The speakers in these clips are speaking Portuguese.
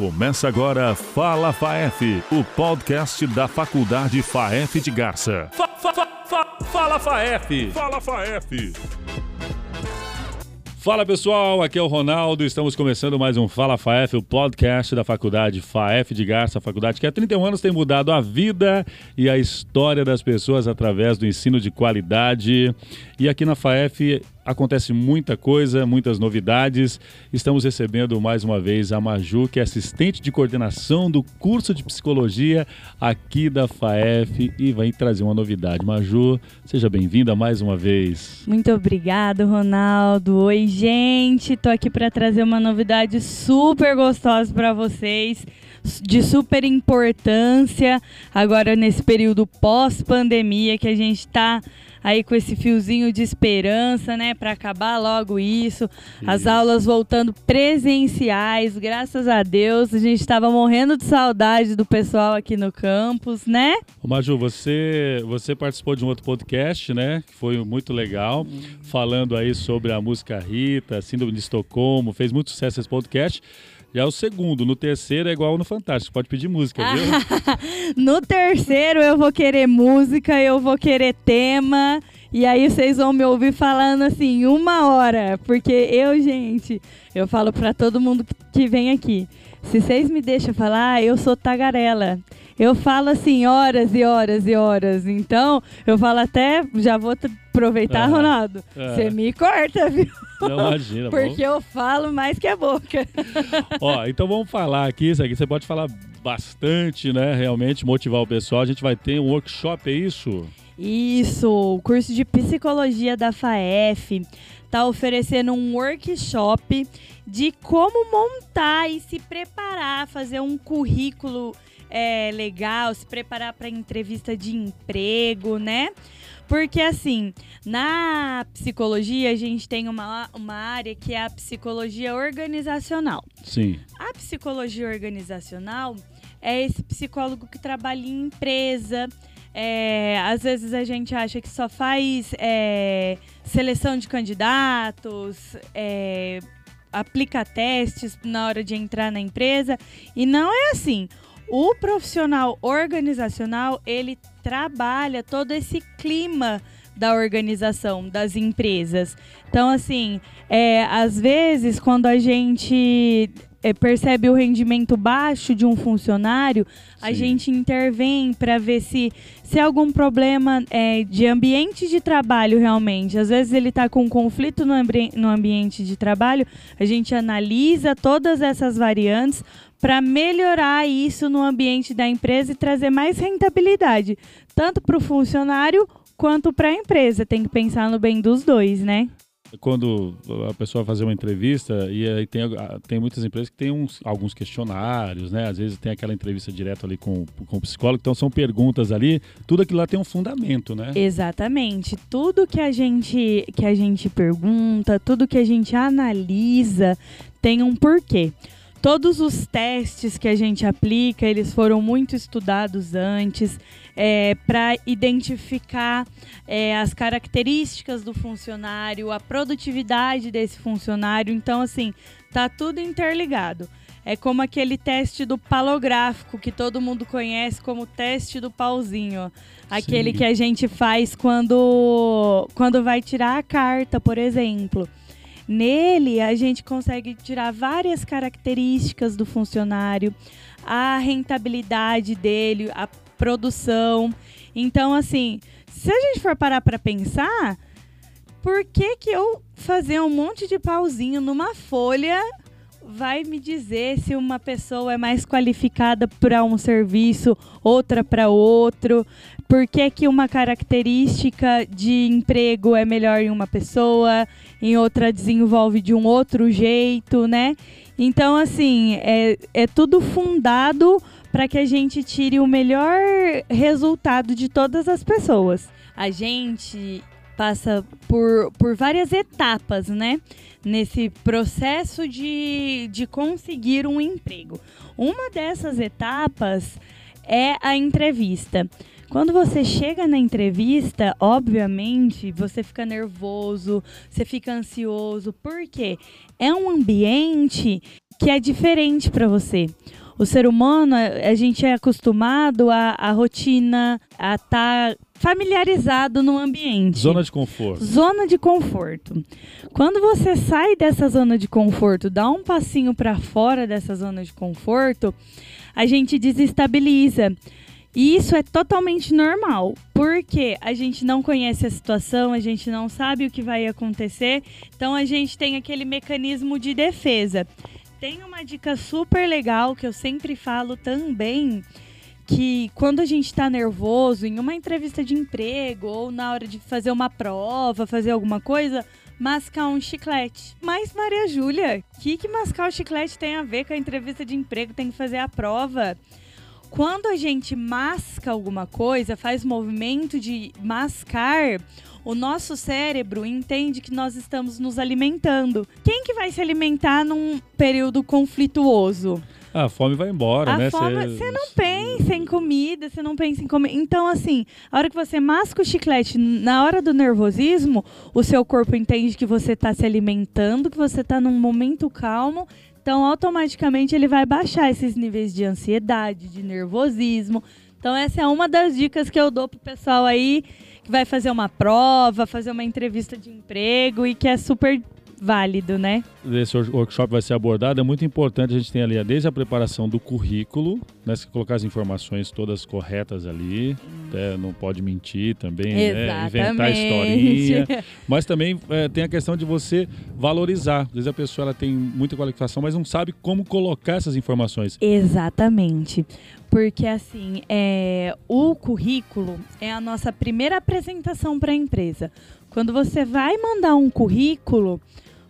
Começa agora Fala FAEF, o podcast da Faculdade FAEF de Garça. Fa, fa, fa, fala FAEF! Fala FAEF! Fala pessoal, aqui é o Ronaldo. Estamos começando mais um Fala FAEF, o podcast da Faculdade FAEF de Garça, a faculdade que há 31 anos tem mudado a vida e a história das pessoas através do ensino de qualidade. E aqui na FAEF acontece muita coisa, muitas novidades. Estamos recebendo mais uma vez a Maju, que é assistente de coordenação do curso de psicologia aqui da FAEF e vai trazer uma novidade. Maju, seja bem-vinda mais uma vez. Muito obrigada, Ronaldo. Oi, gente. Tô aqui para trazer uma novidade super gostosa para vocês de super importância agora nesse período pós-pandemia que a gente está aí com esse fiozinho de esperança, né, para acabar logo isso. As aulas voltando presenciais, graças a Deus. A gente estava morrendo de saudade do pessoal aqui no campus, né? Ô Maju, você você participou de um outro podcast, né, que foi muito legal, uhum. falando aí sobre a música Rita, Síndrome de Estocolmo, fez muito sucesso esse podcast. Já é o segundo. No terceiro é igual no Fantástico. Pode pedir música, viu? no terceiro eu vou querer música, eu vou querer tema. E aí vocês vão me ouvir falando assim, uma hora. Porque eu, gente, eu falo para todo mundo que vem aqui. Se vocês me deixam falar, eu sou tagarela. Eu falo assim horas e horas e horas. Então, eu falo até, já vou aproveitar, Ronaldo. Você me corta, viu? Não, imagina. Porque eu falo mais que a boca. Ó, então vamos falar aqui, isso aqui você pode falar bastante, né? Realmente motivar o pessoal. A gente vai ter um workshop, é isso? Isso, o curso de psicologia da FAEF está oferecendo um workshop de como montar e se preparar, fazer um currículo é, legal, se preparar para entrevista de emprego, né? Porque, assim, na psicologia, a gente tem uma, uma área que é a psicologia organizacional. Sim. A psicologia organizacional é esse psicólogo que trabalha em empresa. É, às vezes a gente acha que só faz é, seleção de candidatos, é, aplica testes na hora de entrar na empresa. E não é assim. O profissional organizacional, ele trabalha todo esse clima da organização, das empresas. Então, assim, é, às vezes, quando a gente é, percebe o rendimento baixo de um funcionário, Sim. a gente intervém para ver se, se há algum problema é, de ambiente de trabalho realmente. Às vezes ele está com um conflito no, ambi no ambiente de trabalho, a gente analisa todas essas variantes para melhorar isso no ambiente da empresa e trazer mais rentabilidade, tanto para o funcionário quanto para a empresa. Tem que pensar no bem dos dois, né? Quando a pessoa fazer uma entrevista, e aí tem, tem muitas empresas que têm uns, alguns questionários, né? Às vezes tem aquela entrevista direto ali com, com o psicólogo, então são perguntas ali, tudo aquilo lá tem um fundamento, né? Exatamente. Tudo que a gente, que a gente pergunta, tudo que a gente analisa tem um porquê. Todos os testes que a gente aplica, eles foram muito estudados antes é, para identificar é, as características do funcionário, a produtividade desse funcionário. Então, assim, tá tudo interligado. É como aquele teste do palográfico que todo mundo conhece como teste do pauzinho. Aquele Sim. que a gente faz quando, quando vai tirar a carta, por exemplo. Nele, a gente consegue tirar várias características do funcionário, a rentabilidade dele, a produção. Então, assim, se a gente for parar para pensar, por que, que eu fazer um monte de pauzinho numa folha vai me dizer se uma pessoa é mais qualificada para um serviço, outra para outro? Por que, que uma característica de emprego é melhor em uma pessoa, em outra desenvolve de um outro jeito, né? Então, assim, é, é tudo fundado para que a gente tire o melhor resultado de todas as pessoas. A gente passa por, por várias etapas, né? Nesse processo de, de conseguir um emprego. Uma dessas etapas é a entrevista. Quando você chega na entrevista, obviamente, você fica nervoso, você fica ansioso, porque é um ambiente que é diferente para você. O ser humano, a gente é acostumado à, à rotina, a estar tá familiarizado no ambiente. Zona de conforto. Zona de conforto. Quando você sai dessa zona de conforto, dá um passinho para fora dessa zona de conforto, a gente desestabiliza. E isso é totalmente normal, porque a gente não conhece a situação, a gente não sabe o que vai acontecer, então a gente tem aquele mecanismo de defesa. Tem uma dica super legal que eu sempre falo também, que quando a gente está nervoso em uma entrevista de emprego ou na hora de fazer uma prova, fazer alguma coisa, mascar um chiclete. Mas, Maria Júlia, o que, que mascar o chiclete tem a ver com a entrevista de emprego? Tem que fazer a prova. Quando a gente masca alguma coisa, faz movimento de mascar, o nosso cérebro entende que nós estamos nos alimentando. Quem que vai se alimentar num período conflituoso? A fome vai embora, a né? Você não pensa em comida, você não pensa em comer. Então, assim, a hora que você masca o chiclete, na hora do nervosismo, o seu corpo entende que você está se alimentando, que você está num momento calmo. Então, automaticamente, ele vai baixar esses níveis de ansiedade, de nervosismo. Então, essa é uma das dicas que eu dou pro pessoal aí que vai fazer uma prova, fazer uma entrevista de emprego e que é super válido, né? Esse workshop vai ser abordado, é muito importante a gente ter ali desde a preparação do currículo, né, se colocar as informações todas corretas ali, né, não pode mentir também, né, inventar historinha, mas também é, tem a questão de você valorizar. Às vezes a pessoa ela tem muita qualificação, mas não sabe como colocar essas informações. Exatamente. Porque assim, é, o currículo é a nossa primeira apresentação para a empresa. Quando você vai mandar um currículo,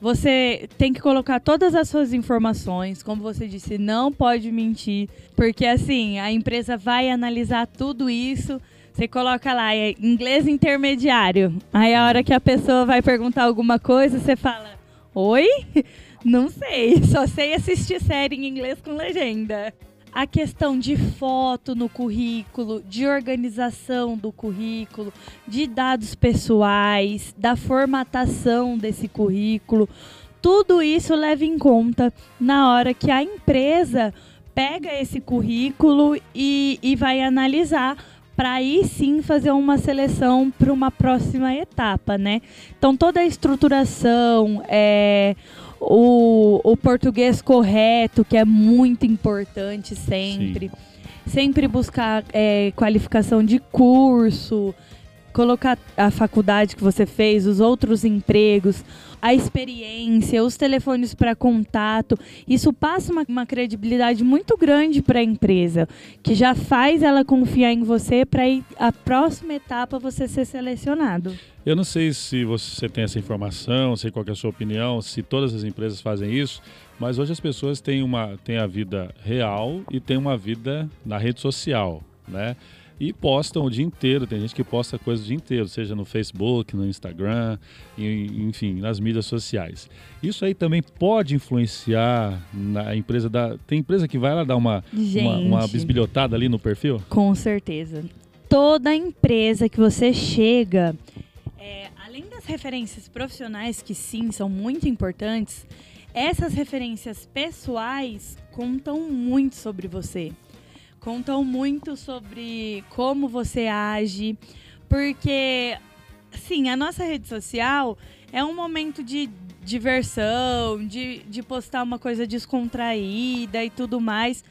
você tem que colocar todas as suas informações, como você disse, não pode mentir, porque assim, a empresa vai analisar tudo isso. Você coloca lá, é inglês intermediário. Aí a hora que a pessoa vai perguntar alguma coisa, você fala: Oi? Não sei, só sei assistir série em inglês com legenda a questão de foto no currículo, de organização do currículo, de dados pessoais, da formatação desse currículo, tudo isso leva em conta na hora que a empresa pega esse currículo e, e vai analisar para aí sim fazer uma seleção para uma próxima etapa, né? Então toda a estruturação, é, o, o português correto, que é muito importante sempre. Sim. Sempre buscar é, qualificação de curso, colocar a faculdade que você fez, os outros empregos, a experiência, os telefones para contato. Isso passa uma, uma credibilidade muito grande para a empresa, que já faz ela confiar em você para a próxima etapa você ser selecionado. Eu não sei se você tem essa informação, sei qual é a sua opinião, se todas as empresas fazem isso, mas hoje as pessoas têm, uma, têm a vida real e têm uma vida na rede social, né? E postam o dia inteiro. Tem gente que posta coisas o dia inteiro, seja no Facebook, no Instagram, enfim, nas mídias sociais. Isso aí também pode influenciar na empresa da. Tem empresa que vai lá dar uma, uma, uma bisbilhotada ali no perfil? Com certeza. Toda empresa que você chega, é, além das referências profissionais, que sim, são muito importantes, essas referências pessoais contam muito sobre você contam muito sobre como você age, porque, sim, a nossa rede social é um momento de diversão, de, de postar uma coisa descontraída e tudo mais.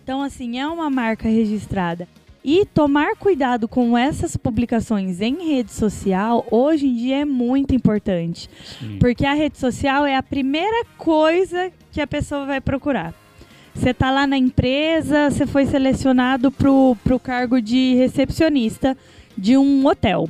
Então, assim, é uma marca registrada. E tomar cuidado com essas publicações em rede social, hoje em dia, é muito importante. Sim. Porque a rede social é a primeira coisa que a pessoa vai procurar. Você está lá na empresa, você foi selecionado para o cargo de recepcionista de um hotel.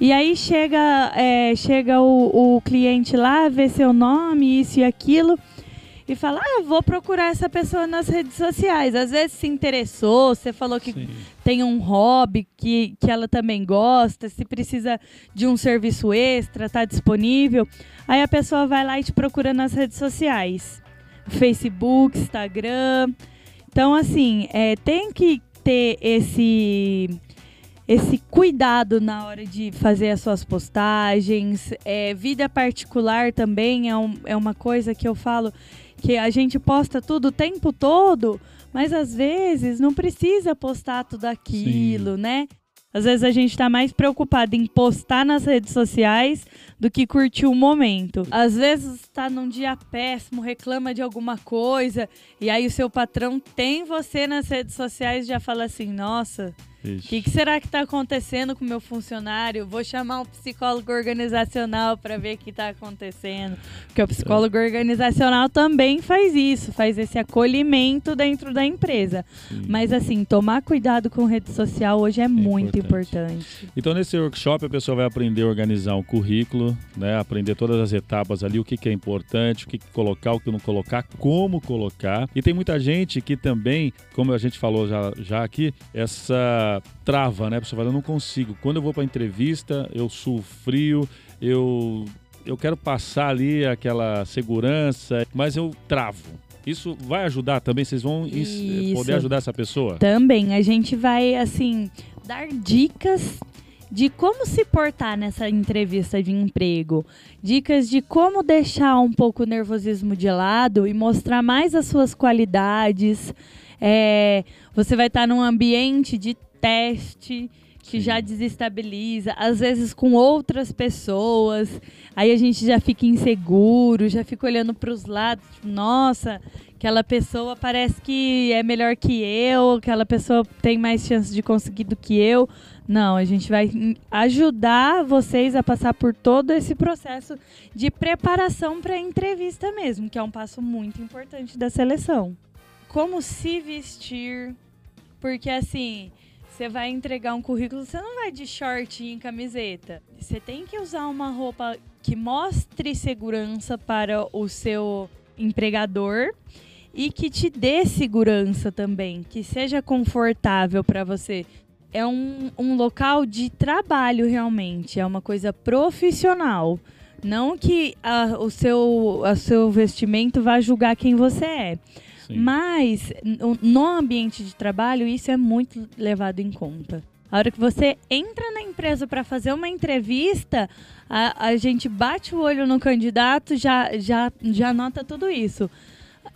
E aí chega, é, chega o, o cliente lá, vê seu nome, isso e aquilo, e fala: Ah, vou procurar essa pessoa nas redes sociais. Às vezes se interessou, você falou que Sim. tem um hobby que, que ela também gosta, se precisa de um serviço extra, está disponível. Aí a pessoa vai lá e te procura nas redes sociais. Facebook, Instagram. Então, assim, é, tem que ter esse esse cuidado na hora de fazer as suas postagens. É, vida particular também é, um, é uma coisa que eu falo que a gente posta tudo o tempo todo, mas às vezes não precisa postar tudo aquilo, Sim. né? Às vezes a gente está mais preocupado em postar nas redes sociais do que curtir o momento. Às vezes está num dia péssimo, reclama de alguma coisa, e aí o seu patrão tem você nas redes sociais e já fala assim: nossa, o que, que, será que está acontecendo com o meu funcionário? Vou chamar um psicólogo organizacional para ver o que está acontecendo. Porque o psicólogo é. organizacional também faz isso, faz esse acolhimento dentro da empresa. Sim. Mas assim, tomar cuidado com rede social hoje é, é muito importante. importante. Então, nesse workshop, a pessoa vai aprender a organizar um currículo, né? aprender todas as etapas ali, o que, que é importante, o que, que colocar, o que não colocar, como colocar. E tem muita gente que também, como a gente falou já, já aqui, essa trava, né? A pessoa fala, eu não consigo. Quando eu vou para entrevista, eu suo frio, eu, eu quero passar ali aquela segurança, mas eu travo. Isso vai ajudar também? Vocês vão Isso. poder ajudar essa pessoa? Também. A gente vai, assim, dar dicas de como se portar nessa entrevista de emprego, dicas de como deixar um pouco o nervosismo de lado e mostrar mais as suas qualidades. É, você vai estar num ambiente de teste que Sim. já desestabiliza, às vezes com outras pessoas. Aí a gente já fica inseguro, já fica olhando para os lados, tipo, nossa, aquela pessoa parece que é melhor que eu, aquela pessoa tem mais chance de conseguir do que eu. Não, a gente vai ajudar vocês a passar por todo esse processo de preparação para a entrevista mesmo, que é um passo muito importante da seleção. Como se vestir, porque assim, você vai entregar um currículo, você não vai de short e em camiseta. Você tem que usar uma roupa que mostre segurança para o seu empregador e que te dê segurança também, que seja confortável para você. É um, um local de trabalho realmente, é uma coisa profissional. Não que a, o, seu, a seu vestimento vá julgar quem você é. Mas no ambiente de trabalho, isso é muito levado em conta. A hora que você entra na empresa para fazer uma entrevista, a, a gente bate o olho no candidato, já, já, já nota tudo isso.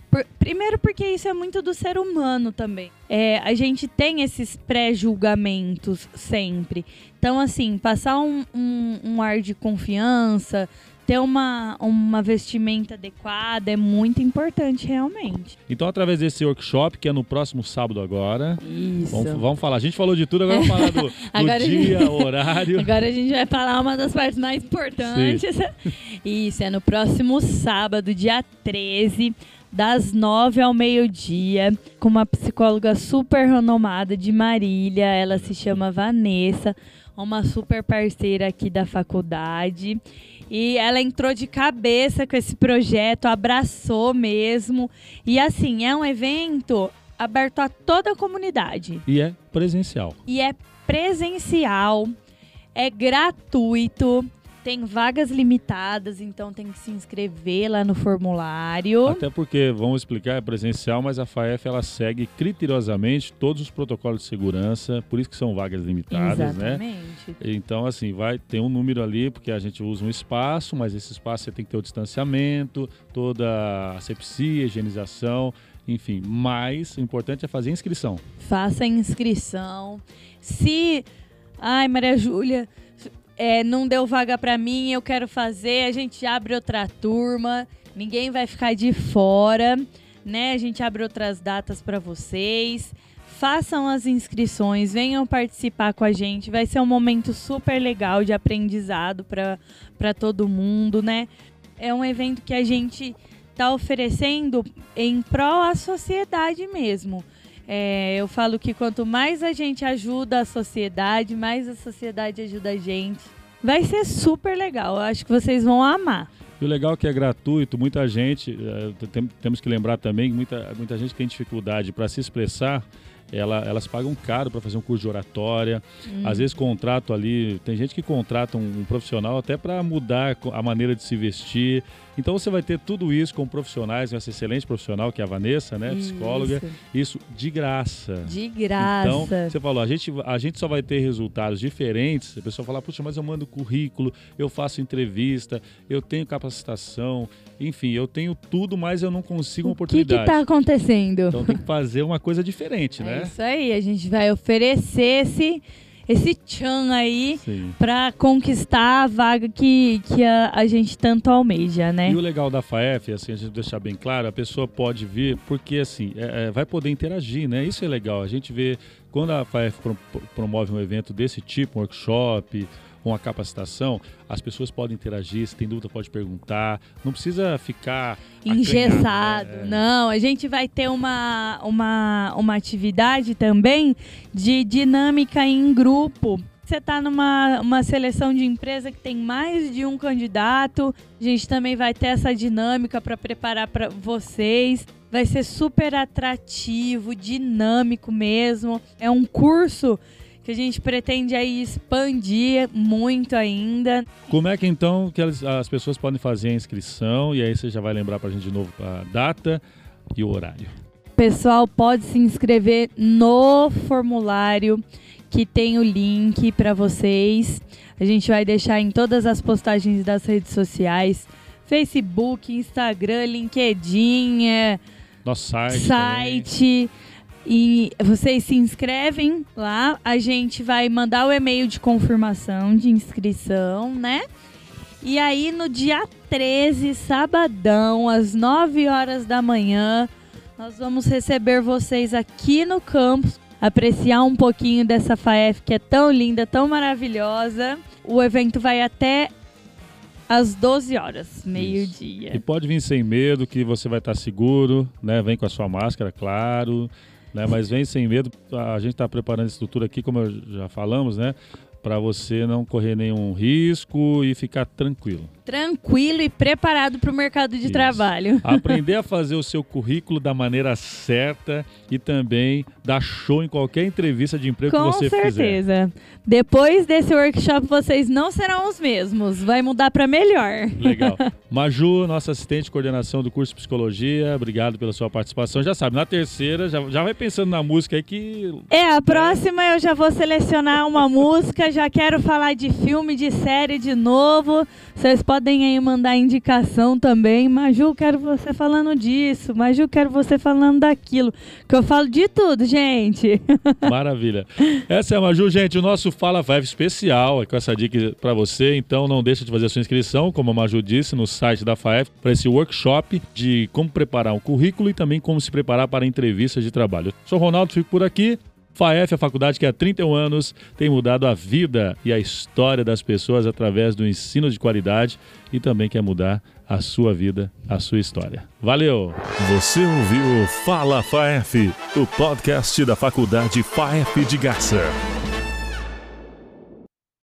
Por, primeiro porque isso é muito do ser humano também. É, a gente tem esses pré-julgamentos sempre. Então, assim, passar um, um, um ar de confiança, ter uma, uma vestimenta adequada é muito importante, realmente. Então, através desse workshop, que é no próximo sábado agora, Isso. Vamos, vamos falar. A gente falou de tudo, agora vamos falar do, do dia, gente, horário. Agora a gente vai falar uma das partes mais importantes. Sim. Isso, é no próximo sábado, dia 13 das nove ao meio-dia, com uma psicóloga super renomada de Marília. Ela se chama Vanessa, uma super parceira aqui da faculdade. E ela entrou de cabeça com esse projeto, abraçou mesmo. E assim, é um evento aberto a toda a comunidade. E é presencial. E é presencial, é gratuito. Tem vagas limitadas, então tem que se inscrever lá no formulário. Até porque, vamos explicar, é presencial, mas a FAEF ela segue criteriosamente todos os protocolos de segurança, por isso que são vagas limitadas, né? Exatamente. né? Então, assim, vai ter um número ali, porque a gente usa um espaço, mas esse espaço você tem que ter o distanciamento, toda a asepsia, higienização, enfim. Mas o importante é fazer inscrição. Faça inscrição. Se. Ai, Maria Júlia é, não deu vaga para mim, eu quero fazer, a gente abre outra turma, ninguém vai ficar de fora, né? A gente abre outras datas para vocês. Façam as inscrições, venham participar com a gente. Vai ser um momento super legal de aprendizado para todo mundo, né? É um evento que a gente está oferecendo em prol à sociedade mesmo. É, eu falo que quanto mais a gente ajuda a sociedade, mais a sociedade ajuda a gente. Vai ser super legal. Eu acho que vocês vão amar. E o legal é que é gratuito, muita gente, é, tem, temos que lembrar também que muita, muita gente tem dificuldade para se expressar, ela, elas pagam caro para fazer um curso de oratória. Hum. Às vezes contrato ali, tem gente que contrata um, um profissional até para mudar a maneira de se vestir. Então você vai ter tudo isso com profissionais, essa excelente profissional que é a Vanessa, né, psicóloga, isso, isso de graça. De graça. Então, você falou, a gente, a gente só vai ter resultados diferentes. A pessoa fala, puxa, mas eu mando currículo, eu faço entrevista, eu tenho capacitação, enfim, eu tenho tudo, mas eu não consigo uma oportunidade. O que está acontecendo? Então tem que fazer uma coisa diferente, é né? Isso aí, a gente vai oferecer esse esse tchan aí para conquistar a vaga que, que a, a, gente tanto almeja, né? E o legal da FAEF, assim, a gente deixar bem claro, a pessoa pode vir porque, assim, é, é, vai poder interagir, né? Isso é legal. A gente vê, quando a FAEF pro, promove um evento desse tipo, um workshop, uma capacitação, as pessoas podem interagir, se tem dúvida pode perguntar, não precisa ficar engessado. Né? Não, a gente vai ter uma, uma, uma atividade também de dinâmica em grupo. Você está numa uma seleção de empresa que tem mais de um candidato, a gente também vai ter essa dinâmica para preparar para vocês. Vai ser super atrativo, dinâmico mesmo. É um curso que a gente pretende aí expandir muito ainda. Como é que então que as pessoas podem fazer a inscrição e aí você já vai lembrar para a gente de novo a data e o horário? Pessoal, pode se inscrever no formulário que tem o link para vocês. A gente vai deixar em todas as postagens das redes sociais, Facebook, Instagram, LinkedIn, é, nosso site. Site. E vocês se inscrevem lá, a gente vai mandar o e-mail de confirmação de inscrição, né? E aí no dia 13, sabadão, às 9 horas da manhã, nós vamos receber vocês aqui no campus, apreciar um pouquinho dessa FAEF que é tão linda, tão maravilhosa. O evento vai até às 12 horas, meio-dia. E pode vir sem medo, que você vai estar seguro, né? Vem com a sua máscara, claro né? Mas vem sem medo. A gente está preparando a estrutura aqui, como já falamos, né? Para você não correr nenhum risco e ficar tranquilo tranquilo e preparado para o mercado de Isso. trabalho. Aprender a fazer o seu currículo da maneira certa e também dar show em qualquer entrevista de emprego Com que você certeza. fizer. Com certeza. Depois desse workshop, vocês não serão os mesmos. Vai mudar para melhor. Legal. Maju, nossa assistente de coordenação do curso de Psicologia, obrigado pela sua participação. Já sabe, na terceira, já, já vai pensando na música aí que... É, a próxima eu já vou selecionar uma música, já quero falar de filme, de série de novo. Vocês podem podem aí mandar indicação também. Maju, quero você falando disso. Maju, quero você falando daquilo. Que eu falo de tudo, gente. Maravilha. Essa é a Maju, gente. O nosso Fala Vive especial é com essa dica para você. Então não deixa de fazer a sua inscrição, como a Maju disse, no site da FAEF, para esse workshop de como preparar um currículo e também como se preparar para entrevistas de trabalho. Eu sou Ronaldo, fico por aqui. FAEF, a faculdade que há 31 anos tem mudado a vida e a história das pessoas através do ensino de qualidade e também quer mudar a sua vida, a sua história. Valeu! Você ouviu Fala FAEF, o podcast da Faculdade FAEF de Garça.